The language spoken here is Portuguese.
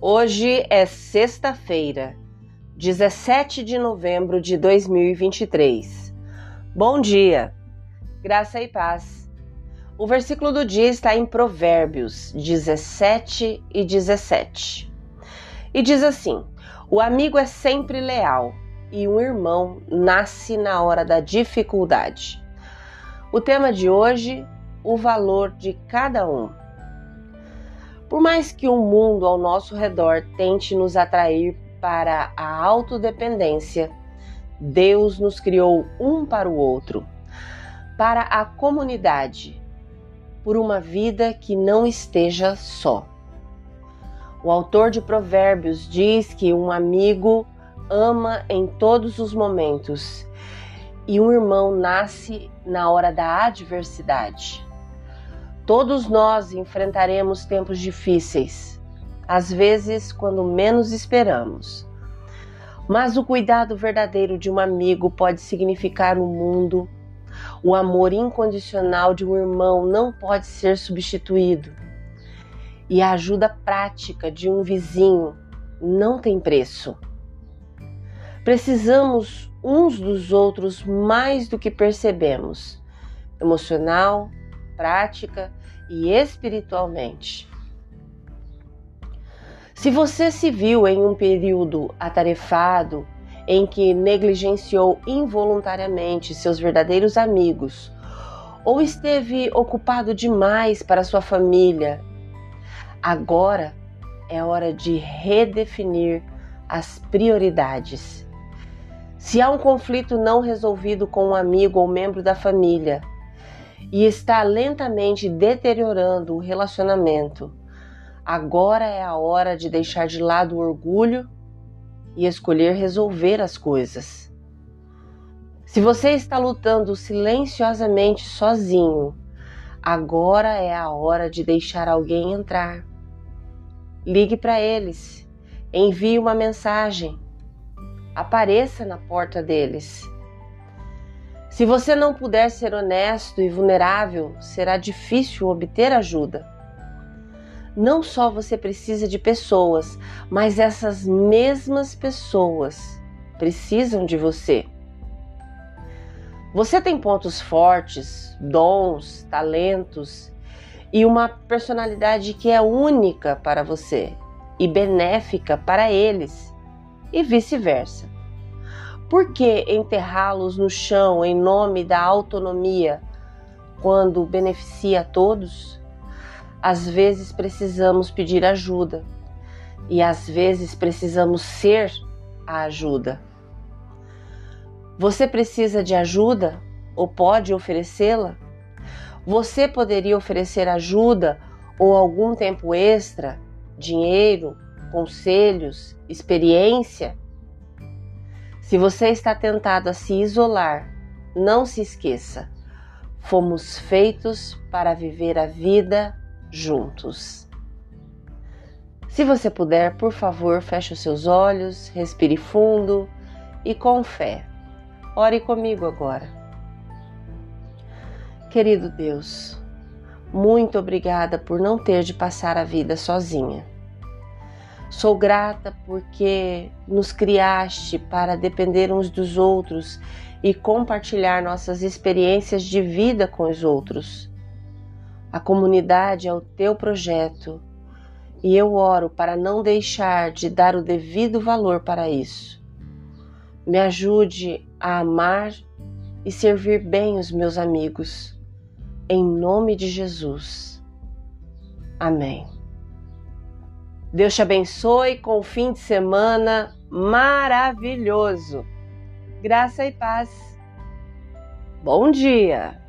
Hoje é sexta-feira, 17 de novembro de 2023. Bom dia, graça e paz. O versículo do dia está em Provérbios 17 e 17. E diz assim: O amigo é sempre leal e um irmão nasce na hora da dificuldade. O tema de hoje: o valor de cada um. Por mais que o mundo ao nosso redor tente nos atrair para a autodependência, Deus nos criou um para o outro, para a comunidade, por uma vida que não esteja só. O autor de Provérbios diz que um amigo ama em todos os momentos e um irmão nasce na hora da adversidade. Todos nós enfrentaremos tempos difíceis, às vezes quando menos esperamos. Mas o cuidado verdadeiro de um amigo pode significar o um mundo. O amor incondicional de um irmão não pode ser substituído. E a ajuda prática de um vizinho não tem preço. Precisamos uns dos outros mais do que percebemos, emocional, prática e espiritualmente. Se você se viu em um período atarefado em que negligenciou involuntariamente seus verdadeiros amigos, ou esteve ocupado demais para sua família, agora é hora de redefinir as prioridades. Se há um conflito não resolvido com um amigo ou membro da família, e está lentamente deteriorando o relacionamento. Agora é a hora de deixar de lado o orgulho e escolher resolver as coisas. Se você está lutando silenciosamente sozinho, agora é a hora de deixar alguém entrar. Ligue para eles, envie uma mensagem, apareça na porta deles se você não puder ser honesto e vulnerável, será difícil obter ajuda. Não só você precisa de pessoas, mas essas mesmas pessoas precisam de você. Você tem pontos fortes, dons, talentos e uma personalidade que é única para você e benéfica para eles, e vice-versa. Por que enterrá-los no chão em nome da autonomia quando beneficia a todos? Às vezes precisamos pedir ajuda e às vezes precisamos ser a ajuda. Você precisa de ajuda ou pode oferecê-la? Você poderia oferecer ajuda ou algum tempo extra, dinheiro, conselhos, experiência? Se você está tentado a se isolar, não se esqueça: fomos feitos para viver a vida juntos. Se você puder, por favor, feche os seus olhos, respire fundo e com fé. Ore comigo agora. Querido Deus, muito obrigada por não ter de passar a vida sozinha. Sou grata porque nos criaste para depender uns dos outros e compartilhar nossas experiências de vida com os outros. A comunidade é o teu projeto e eu oro para não deixar de dar o devido valor para isso. Me ajude a amar e servir bem os meus amigos. Em nome de Jesus. Amém. Deus te abençoe com um fim de semana maravilhoso. Graça e paz. Bom dia!